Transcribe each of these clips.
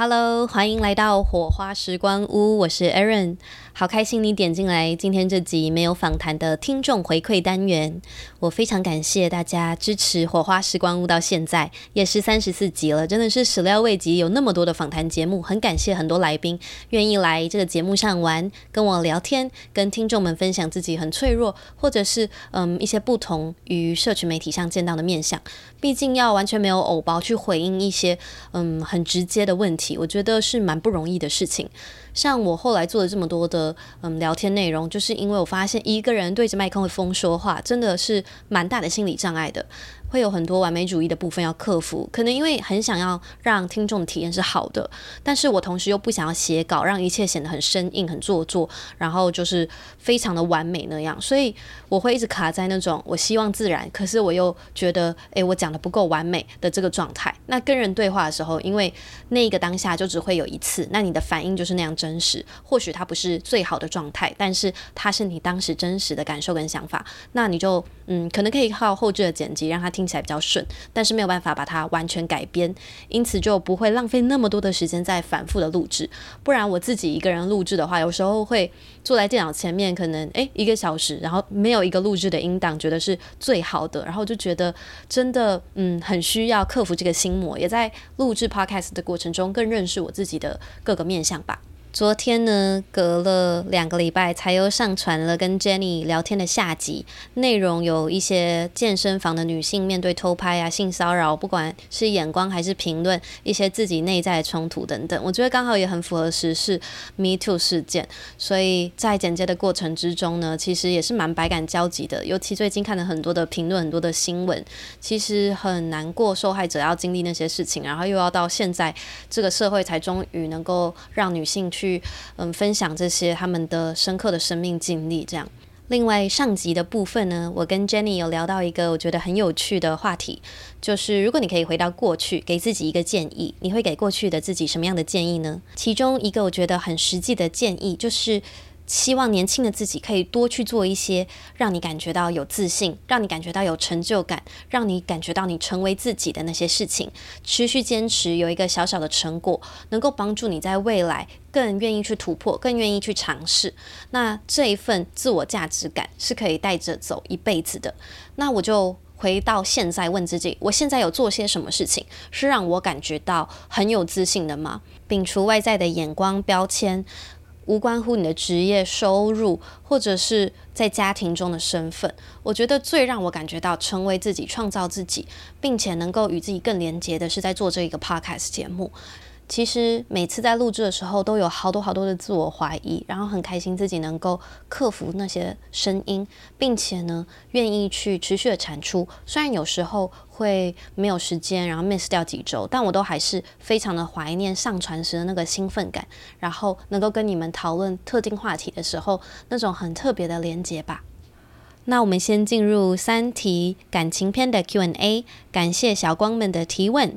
Hello，欢迎来到火花时光屋，我是 Erin，好开心你点进来今天这集没有访谈的听众回馈单元，我非常感谢大家支持火花时光屋到现在也是三十四集了，真的是始料未及有那么多的访谈节目，很感谢很多来宾愿意来这个节目上玩，跟我聊天，跟听众们分享自己很脆弱或者是嗯一些不同于社群媒体上见到的面相，毕竟要完全没有偶包去回应一些嗯很直接的问题。我觉得是蛮不容易的事情。像我后来做了这么多的嗯聊天内容，就是因为我发现一个人对着麦克风说话，真的是蛮大的心理障碍的。会有很多完美主义的部分要克服，可能因为很想要让听众的体验是好的，但是我同时又不想要写稿，让一切显得很生硬、很做作，然后就是非常的完美那样，所以我会一直卡在那种我希望自然，可是我又觉得，诶，我讲的不够完美的这个状态。那跟人对话的时候，因为那个当下就只会有一次，那你的反应就是那样真实，或许它不是最好的状态，但是它是你当时真实的感受跟想法，那你就嗯，可能可以靠后置的剪辑让它。听起来比较顺，但是没有办法把它完全改编，因此就不会浪费那么多的时间在反复的录制。不然我自己一个人录制的话，有时候会坐在电脑前面，可能诶一个小时，然后没有一个录制的音档，觉得是最好的，然后就觉得真的嗯很需要克服这个心魔，也在录制 Podcast 的过程中更认识我自己的各个面向吧。昨天呢，隔了两个礼拜才又上传了跟 Jenny 聊天的下集，内容有一些健身房的女性面对偷拍啊、性骚扰，不管是眼光还是评论，一些自己内在的冲突等等，我觉得刚好也很符合时事 Me Too 事件，所以在剪接的过程之中呢，其实也是蛮百感交集的。尤其最近看了很多的评论、很多的新闻，其实很难过，受害者要经历那些事情，然后又要到现在这个社会才终于能够让女性去。嗯分享这些他们的深刻的生命经历，这样。另外上集的部分呢，我跟 Jenny 有聊到一个我觉得很有趣的话题，就是如果你可以回到过去，给自己一个建议，你会给过去的自己什么样的建议呢？其中一个我觉得很实际的建议就是。希望年轻的自己可以多去做一些让你感觉到有自信、让你感觉到有成就感、让你感觉到你成为自己的那些事情，持续坚持，有一个小小的成果，能够帮助你在未来更愿意去突破、更愿意去尝试。那这一份自我价值感是可以带着走一辈子的。那我就回到现在问自己：我现在有做些什么事情是让我感觉到很有自信的吗？摒除外在的眼光标签。无关乎你的职业收入，或者是在家庭中的身份。我觉得最让我感觉到成为自己、创造自己，并且能够与自己更连接的是在做这一个 podcast 节目。其实每次在录制的时候，都有好多好多的自我怀疑，然后很开心自己能够克服那些声音，并且呢，愿意去持续的产出。虽然有时候会没有时间，然后 miss 掉几周，但我都还是非常的怀念上传时的那个兴奋感，然后能够跟你们讨论特定话题的时候，那种很特别的连接吧。那我们先进入三题感情篇的 Q&A，感谢小光们的提问，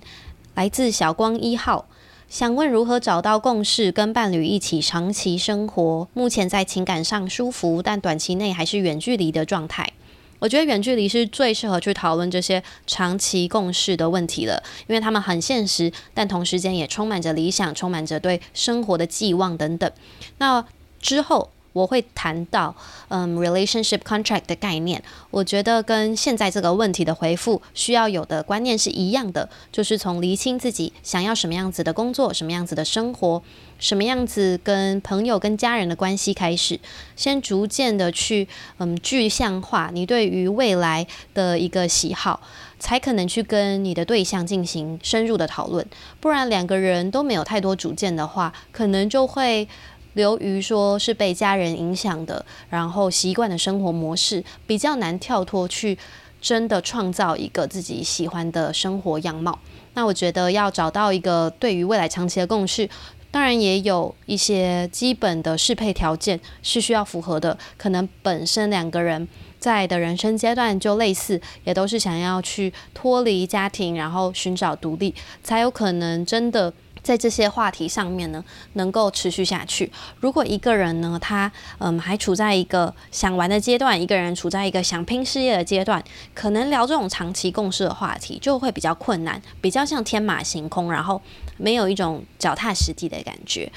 来自小光一号。想问如何找到共识，跟伴侣一起长期生活？目前在情感上舒服，但短期内还是远距离的状态。我觉得远距离是最适合去讨论这些长期共识的问题了，因为他们很现实，但同时间也充满着理想，充满着对生活的寄望等等。那之后。我会谈到，嗯，relationship contract 的概念。我觉得跟现在这个问题的回复需要有的观念是一样的，就是从厘清自己想要什么样子的工作、什么样子的生活、什么样子跟朋友、跟家人的关系开始，先逐渐的去，嗯，具象化你对于未来的一个喜好，才可能去跟你的对象进行深入的讨论。不然两个人都没有太多主见的话，可能就会。由于说是被家人影响的，然后习惯的生活模式比较难跳脱去真的创造一个自己喜欢的生活样貌。那我觉得要找到一个对于未来长期的共识，当然也有一些基本的适配条件是需要符合的。可能本身两个人在的人生阶段就类似，也都是想要去脱离家庭，然后寻找独立，才有可能真的。在这些话题上面呢，能够持续下去。如果一个人呢，他嗯还处在一个想玩的阶段，一个人处在一个想拼事业的阶段，可能聊这种长期共事的话题就会比较困难，比较像天马行空，然后没有一种脚踏实地的感觉。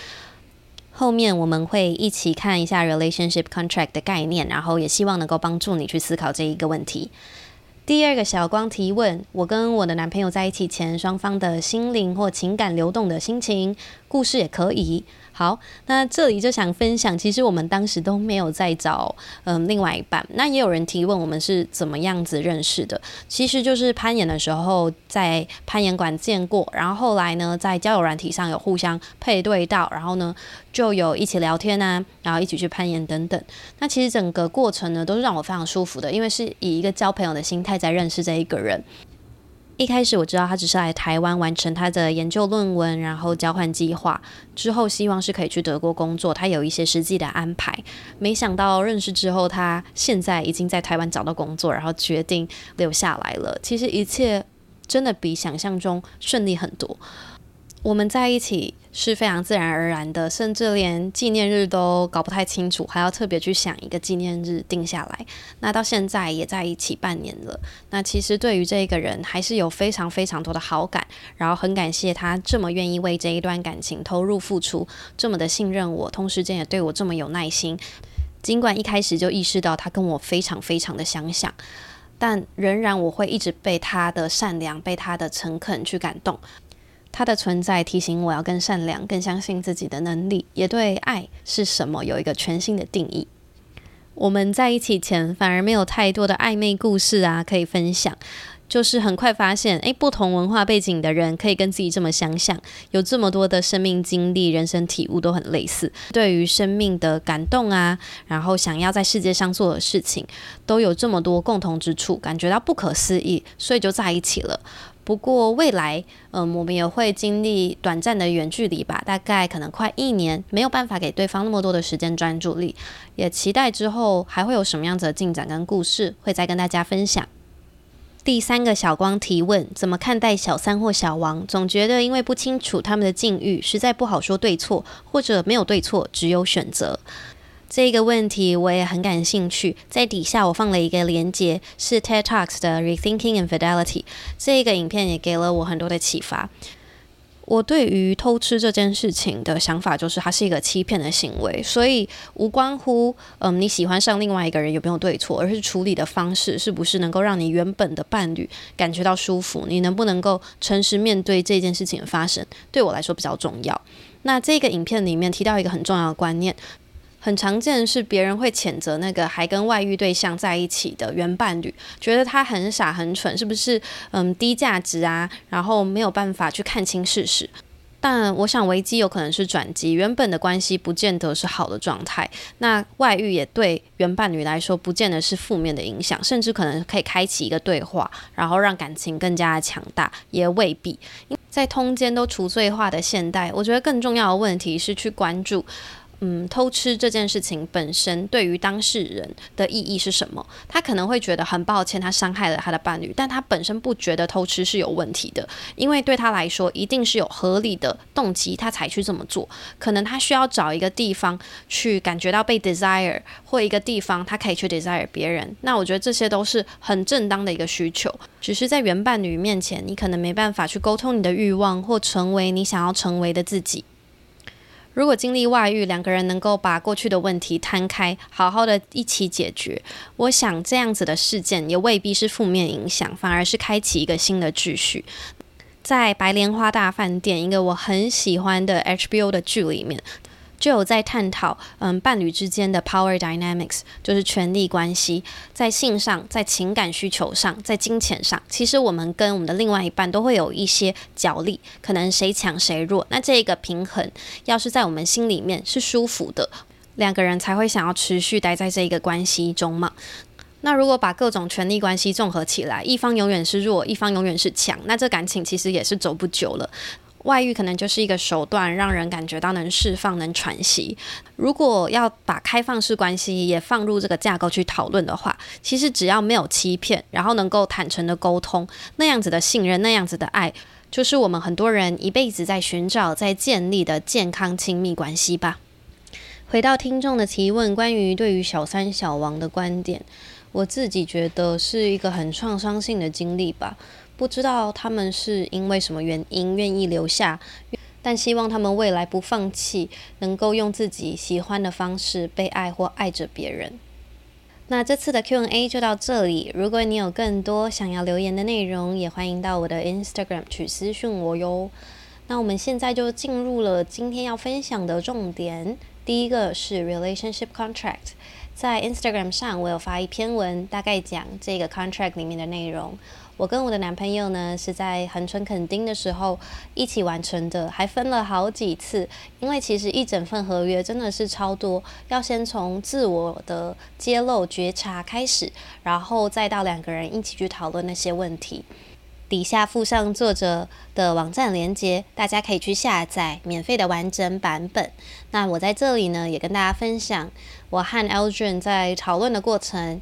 后面我们会一起看一下 relationship contract 的概念，然后也希望能够帮助你去思考这一个问题。第二个小光提问：我跟我的男朋友在一起前，双方的心灵或情感流动的心情，故事也可以。好，那这里就想分享，其实我们当时都没有在找嗯另外一半。那也有人提问我们是怎么样子认识的，其实就是攀岩的时候在攀岩馆见过，然后后来呢在交友软体上有互相配对到，然后呢就有一起聊天啊，然后一起去攀岩等等。那其实整个过程呢都是让我非常舒服的，因为是以一个交朋友的心态在认识这一个人。一开始我知道他只是来台湾完成他的研究论文，然后交换计划之后，希望是可以去德国工作。他有一些实际的安排。没想到认识之后，他现在已经在台湾找到工作，然后决定留下来了。其实一切真的比想象中顺利很多。我们在一起是非常自然而然的，甚至连纪念日都搞不太清楚，还要特别去想一个纪念日定下来。那到现在也在一起半年了，那其实对于这个人还是有非常非常多的好感，然后很感谢他这么愿意为这一段感情投入付出，这么的信任我，同时间也对我这么有耐心。尽管一开始就意识到他跟我非常非常的相像，但仍然我会一直被他的善良、被他的诚恳去感动。他的存在提醒我要更善良，更相信自己的能力，也对爱是什么有一个全新的定义。我们在一起前反而没有太多的暧昧故事啊可以分享，就是很快发现，诶，不同文化背景的人可以跟自己这么相像，有这么多的生命经历、人生体悟都很类似，对于生命的感动啊，然后想要在世界上做的事情，都有这么多共同之处，感觉到不可思议，所以就在一起了。不过未来，嗯，我们也会经历短暂的远距离吧，大概可能快一年，没有办法给对方那么多的时间专注力，也期待之后还会有什么样子的进展跟故事，会再跟大家分享。第三个小光提问：怎么看待小三或小王？总觉得因为不清楚他们的境遇，实在不好说对错，或者没有对错，只有选择。这个问题我也很感兴趣，在底下我放了一个连接，是 TED Talks 的 Rethinking Infidelity。这个影片也给了我很多的启发。我对于偷吃这件事情的想法就是，它是一个欺骗的行为，所以无关乎嗯你喜欢上另外一个人有没有对错，而是处理的方式是不是能够让你原本的伴侣感觉到舒服，你能不能够诚实面对这件事情的发生，对我来说比较重要。那这个影片里面提到一个很重要的观念。很常见的是，别人会谴责那个还跟外遇对象在一起的原伴侣，觉得他很傻很蠢，是不是？嗯，低价值啊，然后没有办法去看清事实。但我想危机有可能是转机，原本的关系不见得是好的状态。那外遇也对原伴侣来说不见得是负面的影响，甚至可能可以开启一个对话，然后让感情更加的强大，也未必。在通奸都除罪化的现代，我觉得更重要的问题是去关注。嗯，偷吃这件事情本身对于当事人的意义是什么？他可能会觉得很抱歉，他伤害了他的伴侣，但他本身不觉得偷吃是有问题的，因为对他来说一定是有合理的动机，他才去这么做。可能他需要找一个地方去感觉到被 desire，或一个地方他可以去 desire 别人。那我觉得这些都是很正当的一个需求，只是在原伴侣面前，你可能没办法去沟通你的欲望，或成为你想要成为的自己。如果经历外遇，两个人能够把过去的问题摊开，好好的一起解决，我想这样子的事件也未必是负面影响，反而是开启一个新的秩序。在《白莲花大饭店》一个我很喜欢的 HBO 的剧里面。就有在探讨，嗯，伴侣之间的 power dynamics，就是权力关系，在性上，在情感需求上，在金钱上，其实我们跟我们的另外一半都会有一些角力，可能谁强谁弱。那这个平衡，要是在我们心里面是舒服的，两个人才会想要持续待在这一个关系中嘛。那如果把各种权力关系综合起来，一方永远是弱，一方永远是强，那这感情其实也是走不久了。外遇可能就是一个手段，让人感觉到能释放、能喘息。如果要把开放式关系也放入这个架构去讨论的话，其实只要没有欺骗，然后能够坦诚的沟通，那样子的信任、那样子的爱，就是我们很多人一辈子在寻找、在建立的健康亲密关系吧。回到听众的提问，关于对于小三小王的观点，我自己觉得是一个很创伤性的经历吧。不知道他们是因为什么原因愿意留下，但希望他们未来不放弃，能够用自己喜欢的方式被爱或爱着别人。那这次的 Q&A 就到这里。如果你有更多想要留言的内容，也欢迎到我的 Instagram 去私讯我哟。那我们现在就进入了今天要分享的重点。第一个是 relationship contract，在 Instagram 上我有发一篇文，大概讲这个 contract 里面的内容。我跟我的男朋友呢是在恒春垦丁的时候一起完成的，还分了好几次，因为其实一整份合约真的是超多，要先从自我的揭露觉察开始，然后再到两个人一起去讨论那些问题。底下附上作者的网站连接，大家可以去下载免费的完整版本。那我在这里呢，也跟大家分享我和 Aldrin 在讨论的过程，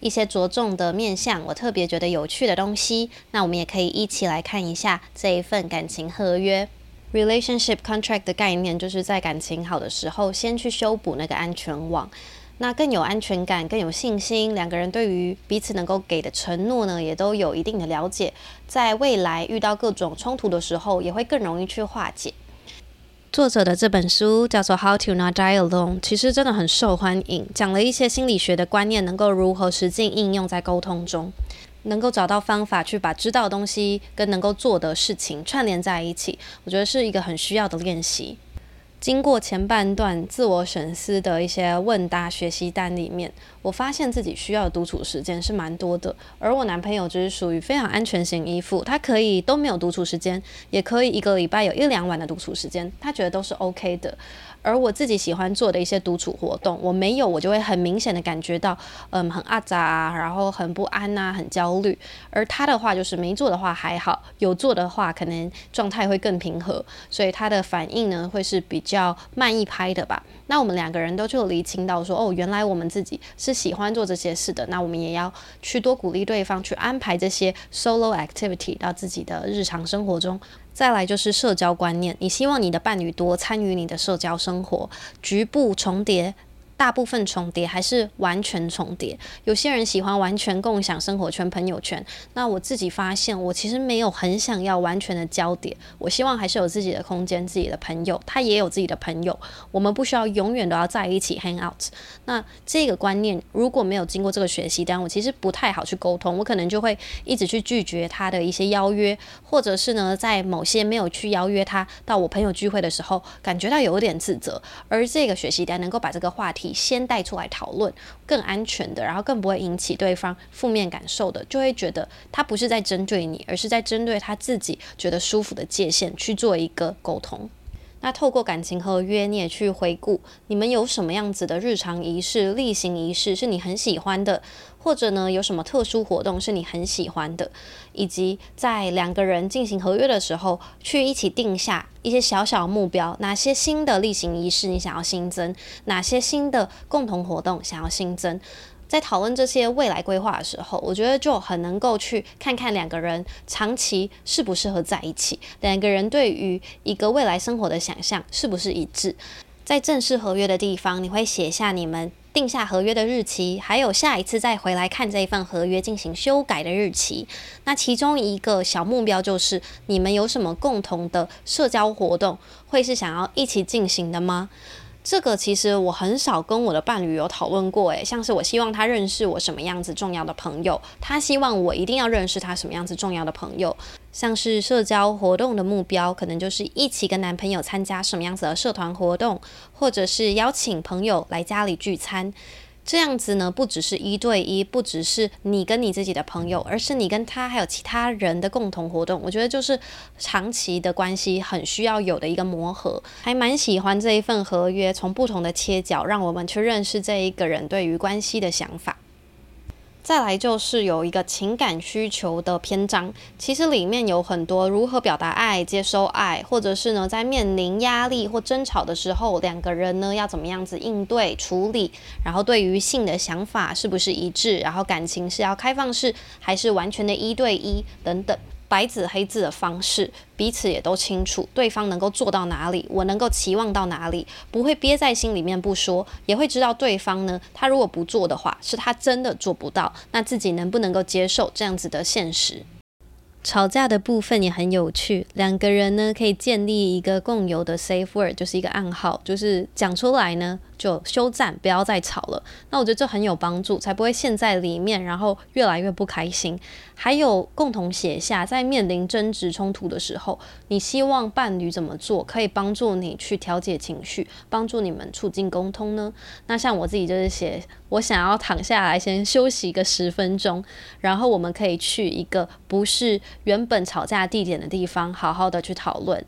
一些着重的面向，我特别觉得有趣的东西。那我们也可以一起来看一下这一份感情合约。Relationship contract 的概念，就是在感情好的时候，先去修补那个安全网。那更有安全感，更有信心，两个人对于彼此能够给的承诺呢，也都有一定的了解，在未来遇到各种冲突的时候，也会更容易去化解。作者的这本书叫做《How to Not Die Alone》，其实真的很受欢迎，讲了一些心理学的观念，能够如何实际应用在沟通中，能够找到方法去把知道的东西跟能够做的事情串联在一起，我觉得是一个很需要的练习。经过前半段自我审思的一些问答学习单里面，我发现自己需要独处时间是蛮多的，而我男朋友就是属于非常安全型依附，他可以都没有独处时间，也可以一个礼拜有一两晚的独处时间，他觉得都是 OK 的。而我自己喜欢做的一些独处活动，我没有，我就会很明显的感觉到，嗯，很阿杂啊，然后很不安呐，很焦虑。而他的话就是没做的话还好，有做的话可能状态会更平和，所以他的反应呢会是比较慢一拍的吧。那我们两个人都就厘清到说，哦，原来我们自己是喜欢做这些事的，那我们也要去多鼓励对方去安排这些 solo activity 到自己的日常生活中。再来就是社交观念，你希望你的伴侣多参与你的社交生活，局部重叠。大部分重叠还是完全重叠？有些人喜欢完全共享生活圈、朋友圈。那我自己发现，我其实没有很想要完全的交叠。我希望还是有自己的空间、自己的朋友，他也有自己的朋友。我们不需要永远都要在一起 hang out。那这个观念如果没有经过这个学习，但我其实不太好去沟通。我可能就会一直去拒绝他的一些邀约，或者是呢，在某些没有去邀约他到我朋友聚会的时候，感觉到有点自责。而这个学习单能够把这个话题题。先带出来讨论，更安全的，然后更不会引起对方负面感受的，就会觉得他不是在针对你，而是在针对他自己觉得舒服的界限去做一个沟通。那透过感情合约，你也去回顾你们有什么样子的日常仪式、例行仪式是你很喜欢的，或者呢有什么特殊活动是你很喜欢的，以及在两个人进行合约的时候，去一起定下一些小小目标，哪些新的例行仪式你想要新增，哪些新的共同活动想要新增。在讨论这些未来规划的时候，我觉得就很能够去看看两个人长期适不适合在一起，两个人对于一个未来生活的想象是不是一致。在正式合约的地方，你会写下你们定下合约的日期，还有下一次再回来看这一份合约进行修改的日期。那其中一个小目标就是你们有什么共同的社交活动，会是想要一起进行的吗？这个其实我很少跟我的伴侣有讨论过，诶，像是我希望他认识我什么样子重要的朋友，他希望我一定要认识他什么样子重要的朋友，像是社交活动的目标，可能就是一起跟男朋友参加什么样子的社团活动，或者是邀请朋友来家里聚餐。这样子呢，不只是一对一，不只是你跟你自己的朋友，而是你跟他还有其他人的共同活动。我觉得就是长期的关系很需要有的一个磨合，还蛮喜欢这一份合约，从不同的切角让我们去认识这一个人对于关系的想法。再来就是有一个情感需求的篇章，其实里面有很多如何表达爱、接收爱，或者是呢，在面临压力或争吵的时候，两个人呢要怎么样子应对处理，然后对于性的想法是不是一致，然后感情是要开放式还是完全的一对一等等。白纸黑字的方式，彼此也都清楚对方能够做到哪里，我能够期望到哪里，不会憋在心里面不说，也会知道对方呢，他如果不做的话，是他真的做不到，那自己能不能够接受这样子的现实？吵架的部分也很有趣，两个人呢可以建立一个共有的 safe word，就是一个暗号，就是讲出来呢。就休战，不要再吵了。那我觉得这很有帮助，才不会陷在里面，然后越来越不开心。还有共同写下，在面临争执冲突的时候，你希望伴侣怎么做，可以帮助你去调节情绪，帮助你们促进沟通呢？那像我自己就是写，我想要躺下来先休息个十分钟，然后我们可以去一个不是原本吵架地点的地方，好好的去讨论。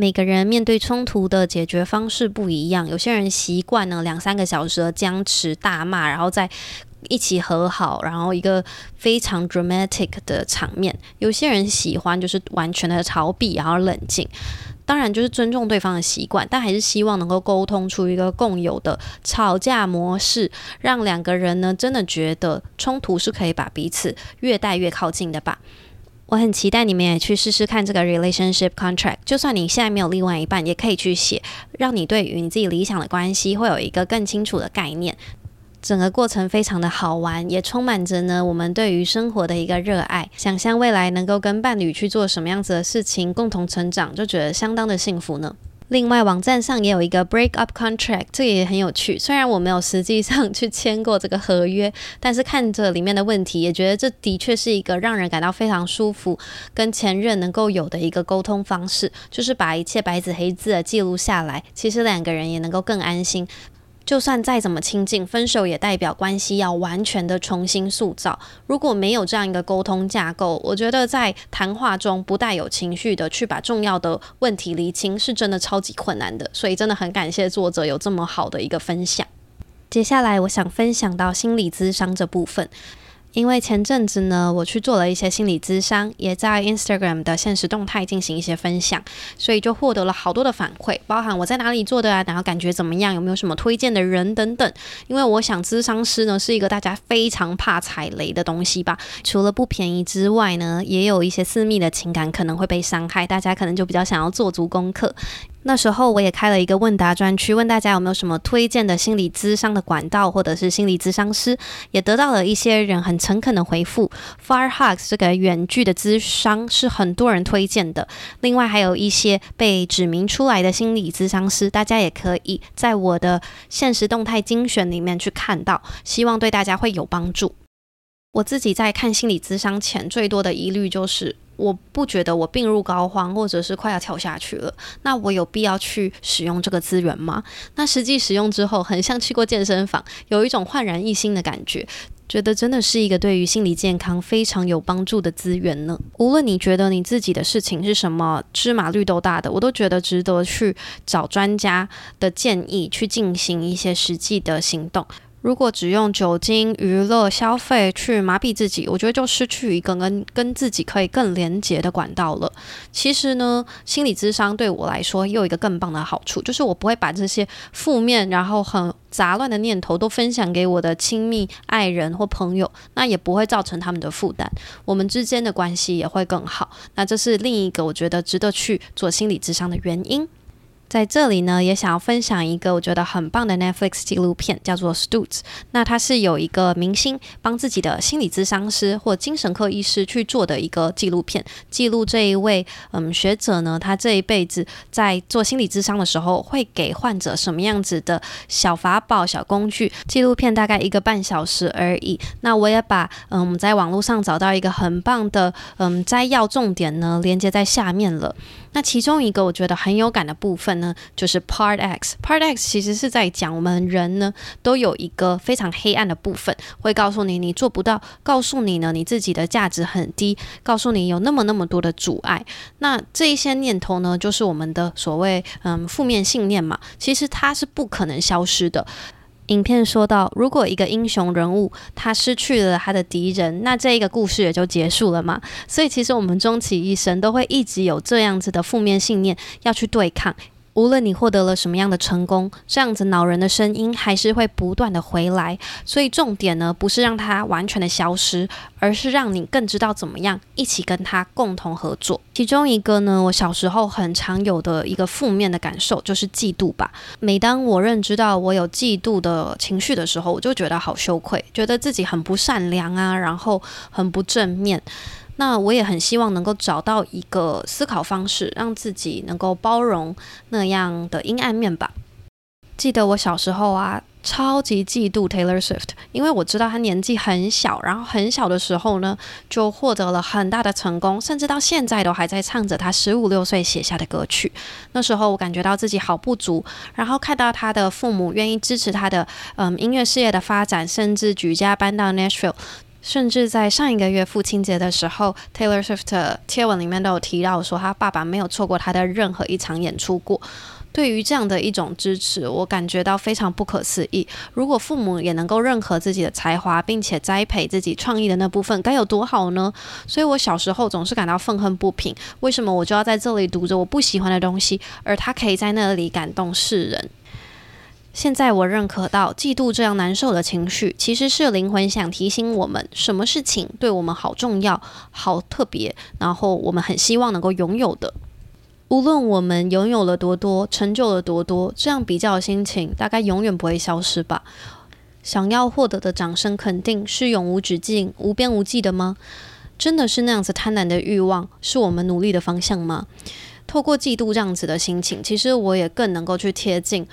每个人面对冲突的解决方式不一样，有些人习惯呢两三个小时的僵持大骂，然后再一起和好，然后一个非常 dramatic 的场面；有些人喜欢就是完全的逃避，然后冷静。当然就是尊重对方的习惯，但还是希望能够沟通出一个共有的吵架模式，让两个人呢真的觉得冲突是可以把彼此越带越靠近的吧。我很期待你们也去试试看这个 relationship contract。就算你现在没有另外一半，也可以去写，让你对于你自己理想的关系会有一个更清楚的概念。整个过程非常的好玩，也充满着呢我们对于生活的一个热爱。想象未来能够跟伴侣去做什么样子的事情，共同成长，就觉得相当的幸福呢。另外，网站上也有一个 break up contract，这个也很有趣。虽然我没有实际上去签过这个合约，但是看着里面的问题，也觉得这的确是一个让人感到非常舒服，跟前任能够有的一个沟通方式，就是把一切白纸黑字的记录下来。其实两个人也能够更安心。就算再怎么亲近，分手也代表关系要完全的重新塑造。如果没有这样一个沟通架构，我觉得在谈话中不带有情绪的去把重要的问题厘清，是真的超级困难的。所以真的很感谢作者有这么好的一个分享。接下来我想分享到心理咨商这部分。因为前阵子呢，我去做了一些心理咨商，也在 Instagram 的现实动态进行一些分享，所以就获得了好多的反馈，包含我在哪里做的啊，然后感觉怎么样，有没有什么推荐的人等等。因为我想咨商师呢是一个大家非常怕踩雷的东西吧，除了不便宜之外呢，也有一些私密的情感可能会被伤害，大家可能就比较想要做足功课。那时候我也开了一个问答专区，问大家有没有什么推荐的心理咨商的管道，或者是心理咨商师，也得到了一些人很诚恳的回复。Firehugs 这个远距的咨商是很多人推荐的，另外还有一些被指明出来的心理咨商师，大家也可以在我的现实动态精选里面去看到，希望对大家会有帮助。我自己在看心理咨商前，最多的疑虑就是，我不觉得我病入膏肓，或者是快要跳下去了。那我有必要去使用这个资源吗？那实际使用之后，很像去过健身房，有一种焕然一新的感觉，觉得真的是一个对于心理健康非常有帮助的资源呢。无论你觉得你自己的事情是什么芝麻绿豆大的，我都觉得值得去找专家的建议，去进行一些实际的行动。如果只用酒精、娱乐、消费去麻痹自己，我觉得就失去一个跟跟自己可以更连结的管道了。其实呢，心理咨商对我来说又一个更棒的好处，就是我不会把这些负面然后很杂乱的念头都分享给我的亲密爱人或朋友，那也不会造成他们的负担，我们之间的关系也会更好。那这是另一个我觉得值得去做心理咨商的原因。在这里呢，也想要分享一个我觉得很棒的 Netflix 纪录片，叫做《Stutz》。那它是有一个明星帮自己的心理咨商师或精神科医师去做的一个纪录片，记录这一位嗯学者呢，他这一辈子在做心理咨商的时候，会给患者什么样子的小法宝、小工具。纪录片大概一个半小时而已。那我也把嗯我们在网络上找到一个很棒的嗯摘要重点呢，连接在下面了。那其中一个我觉得很有感的部分呢，就是 Part X。Part X 其实是在讲我们人呢都有一个非常黑暗的部分，会告诉你你做不到，告诉你呢你自己的价值很低，告诉你有那么那么多的阻碍。那这一些念头呢，就是我们的所谓嗯负面信念嘛，其实它是不可能消失的。影片说到，如果一个英雄人物他失去了他的敌人，那这一个故事也就结束了嘛。所以其实我们终其一生都会一直有这样子的负面信念要去对抗，无论你获得了什么样的成功，这样子恼人的声音还是会不断的回来。所以重点呢，不是让它完全的消失，而是让你更知道怎么样一起跟它共同合作。其中一个呢，我小时候很常有的一个负面的感受就是嫉妒吧。每当我认知到我有嫉妒的情绪的时候，我就觉得好羞愧，觉得自己很不善良啊，然后很不正面。那我也很希望能够找到一个思考方式，让自己能够包容那样的阴暗面吧。记得我小时候啊，超级嫉妒 Taylor Swift，因为我知道他年纪很小，然后很小的时候呢，就获得了很大的成功，甚至到现在都还在唱着他十五六岁写下的歌曲。那时候我感觉到自己好不足，然后看到他的父母愿意支持他的嗯音乐事业的发展，甚至举家搬到 Nashville。甚至在上一个月父亲节的时候，Taylor Swift 贴文里面都有提到说，他爸爸没有错过他的任何一场演出过。对于这样的一种支持，我感觉到非常不可思议。如果父母也能够认可自己的才华，并且栽培自己创意的那部分，该有多好呢？所以我小时候总是感到愤恨不平，为什么我就要在这里读着我不喜欢的东西，而他可以在那里感动世人？现在我认可到，嫉妒这样难受的情绪，其实是灵魂想提醒我们，什么事情对我们好重要、好特别，然后我们很希望能够拥有的。无论我们拥有了多多，成就了多多，这样比较的心情大概永远不会消失吧。想要获得的掌声肯定是永无止境、无边无际的吗？真的是那样子贪婪的欲望，是我们努力的方向吗？透过嫉妒这样子的心情，其实我也更能够去贴近。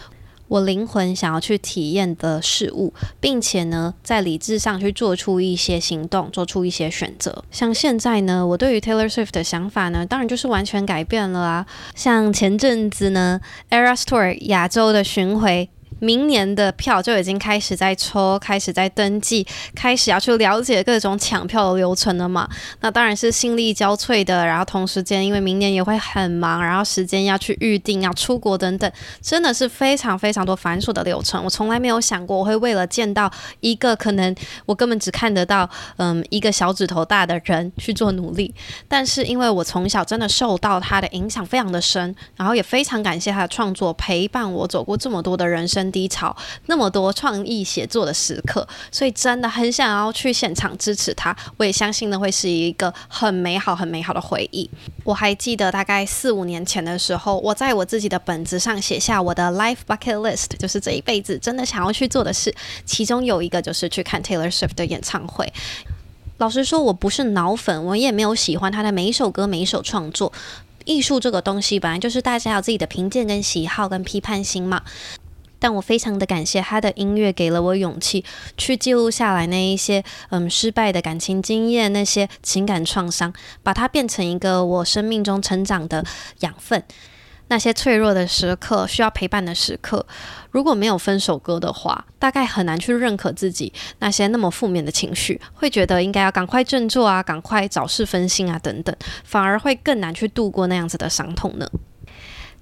我灵魂想要去体验的事物，并且呢，在理智上去做出一些行动，做出一些选择。像现在呢，我对于 Taylor Swift 的想法呢，当然就是完全改变了啊。像前阵子呢，Eras Tour 亚洲的巡回。明年的票就已经开始在抽，开始在登记，开始要去了解各种抢票的流程了嘛。那当然是心力交瘁的，然后同时间因为明年也会很忙，然后时间要去预定、要出国等等，真的是非常非常多繁琐的流程。我从来没有想过我会为了见到一个可能我根本只看得到嗯一个小指头大的人去做努力。但是因为我从小真的受到他的影响非常的深，然后也非常感谢他的创作陪伴我走过这么多的人生低潮，那么多创意写作的时刻，所以真的很想要去现场支持他。我也相信呢，会是一个很美好、很美好的回忆。我还记得大概四五年前的时候，我在我自己的本子上写下我的 life bucket list，就是这一辈子真的想要去做的事。其中有一个就是去看 Taylor Swift 的演唱会。老实说，我不是脑粉，我也没有喜欢他的每一首歌、每一首创作。艺术这个东西本来就是大家有自己的评鉴、跟喜好、跟批判心嘛。但我非常的感谢他的音乐，给了我勇气去记录下来那一些嗯失败的感情经验，那些情感创伤，把它变成一个我生命中成长的养分。那些脆弱的时刻，需要陪伴的时刻，如果没有分手歌的话，大概很难去认可自己那些那么负面的情绪，会觉得应该要赶快振作啊，赶快找事分心啊等等，反而会更难去度过那样子的伤痛呢。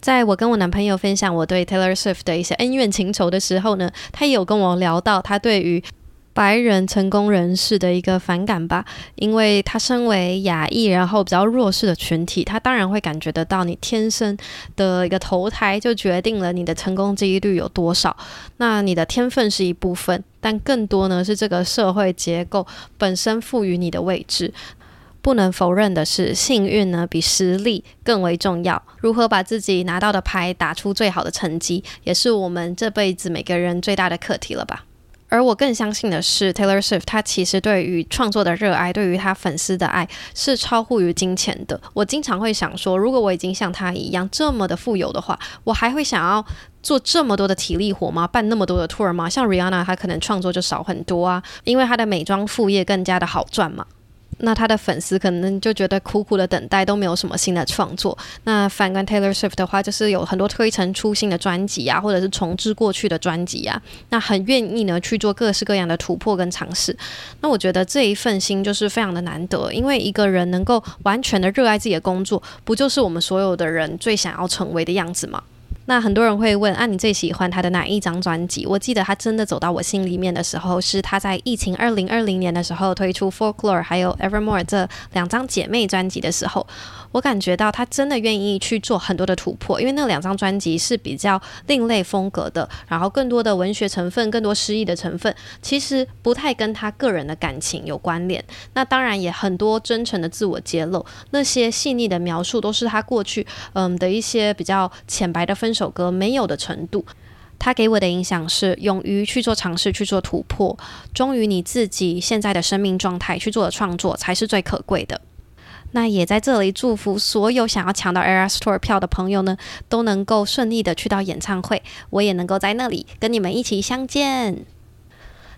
在我跟我男朋友分享我对 Taylor Swift 的一些恩怨情仇的时候呢，他也有跟我聊到他对于白人成功人士的一个反感吧，因为他身为亚裔，然后比较弱势的群体，他当然会感觉得到你天生的一个投胎就决定了你的成功几率有多少。那你的天分是一部分，但更多呢是这个社会结构本身赋予你的位置。不能否认的是，幸运呢比实力更为重要。如何把自己拿到的牌打出最好的成绩，也是我们这辈子每个人最大的课题了吧？而我更相信的是，Taylor Swift 他其实对于创作的热爱，对于他粉丝的爱是超乎于金钱的。我经常会想说，如果我已经像他一样这么的富有的话，我还会想要做这么多的体力活吗？办那么多的 tour 吗？像 Rihanna，她可能创作就少很多啊，因为她的美妆副业更加的好赚嘛。那他的粉丝可能就觉得苦苦的等待都没有什么新的创作。那反观 Taylor Swift 的话，就是有很多推陈出新的专辑啊，或者是重置过去的专辑啊，那很愿意呢去做各式各样的突破跟尝试。那我觉得这一份心就是非常的难得，因为一个人能够完全的热爱自己的工作，不就是我们所有的人最想要成为的样子吗？那很多人会问啊，你最喜欢他的哪一张专辑？我记得他真的走到我心里面的时候，是他在疫情二零二零年的时候推出《Folklore》还有《Evermore》这两张姐妹专辑的时候，我感觉到他真的愿意去做很多的突破，因为那两张专辑是比较另类风格的，然后更多的文学成分、更多诗意的成分，其实不太跟他个人的感情有关联。那当然也很多真诚的自我揭露，那些细腻的描述都是他过去嗯的一些比较浅白的分。首歌没有的程度，他给我的影响是勇于去做尝试，去做突破，忠于你自己现在的生命状态去做的创作才是最可贵的。那也在这里祝福所有想要抢到 Air Store 票的朋友呢，都能够顺利的去到演唱会，我也能够在那里跟你们一起相见。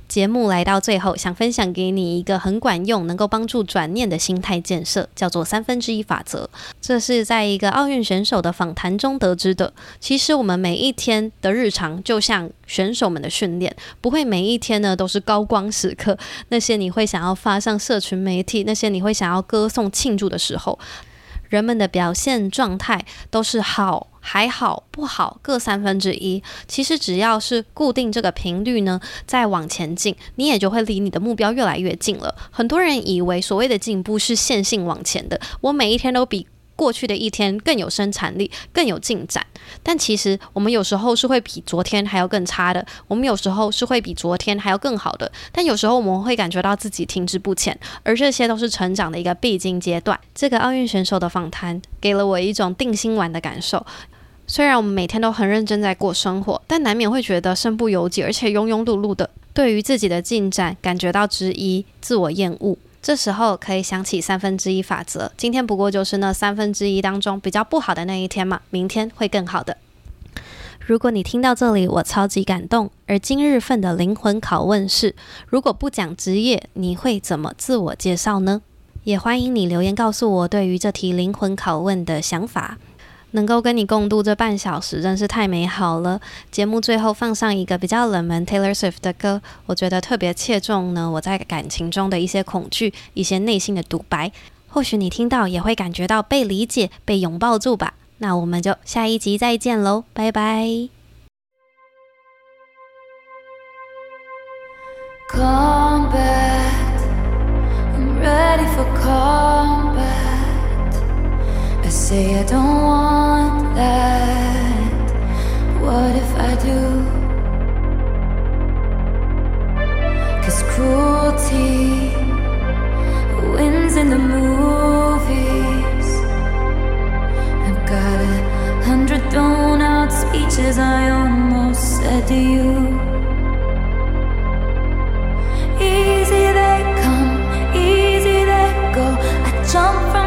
节目来到最后，想分享给你一个很管用、能够帮助转念的心态建设，叫做三分之一法则。这是在一个奥运选手的访谈中得知的。其实我们每一天的日常，就像选手们的训练，不会每一天呢都是高光时刻。那些你会想要发上社群媒体，那些你会想要歌颂庆祝的时候。人们的表现状态都是好、还好、不好各三分之一。其实只要是固定这个频率呢，再往前进，你也就会离你的目标越来越近了。很多人以为所谓的进步是线性往前的，我每一天都比。过去的一天更有生产力，更有进展，但其实我们有时候是会比昨天还要更差的，我们有时候是会比昨天还要更好的，但有时候我们会感觉到自己停滞不前，而这些都是成长的一个必经阶段。这个奥运选手的访谈给了我一种定心丸的感受。虽然我们每天都很认真在过生活，但难免会觉得身不由己，而且庸庸碌碌的，对于自己的进展感觉到质疑、自我厌恶。这时候可以想起三分之一法则。今天不过就是那三分之一当中比较不好的那一天嘛，明天会更好的。如果你听到这里，我超级感动。而今日份的灵魂拷问是：如果不讲职业，你会怎么自我介绍呢？也欢迎你留言告诉我对于这题灵魂拷问的想法。能够跟你共度这半小时，真是太美好了。节目最后放上一个比较冷门 Taylor Swift 的歌，我觉得特别切中呢我在感情中的一些恐惧，一些内心的独白。或许你听到也会感觉到被理解、被拥抱住吧。那我们就下一集再见喽，拜拜。Combat, I'm ready for combat. I say I don't want that. What if I do? Cause cruelty wins in the movies. I've got a hundred thrown out speeches I almost said to you. Easy they come, easy they go. I jump from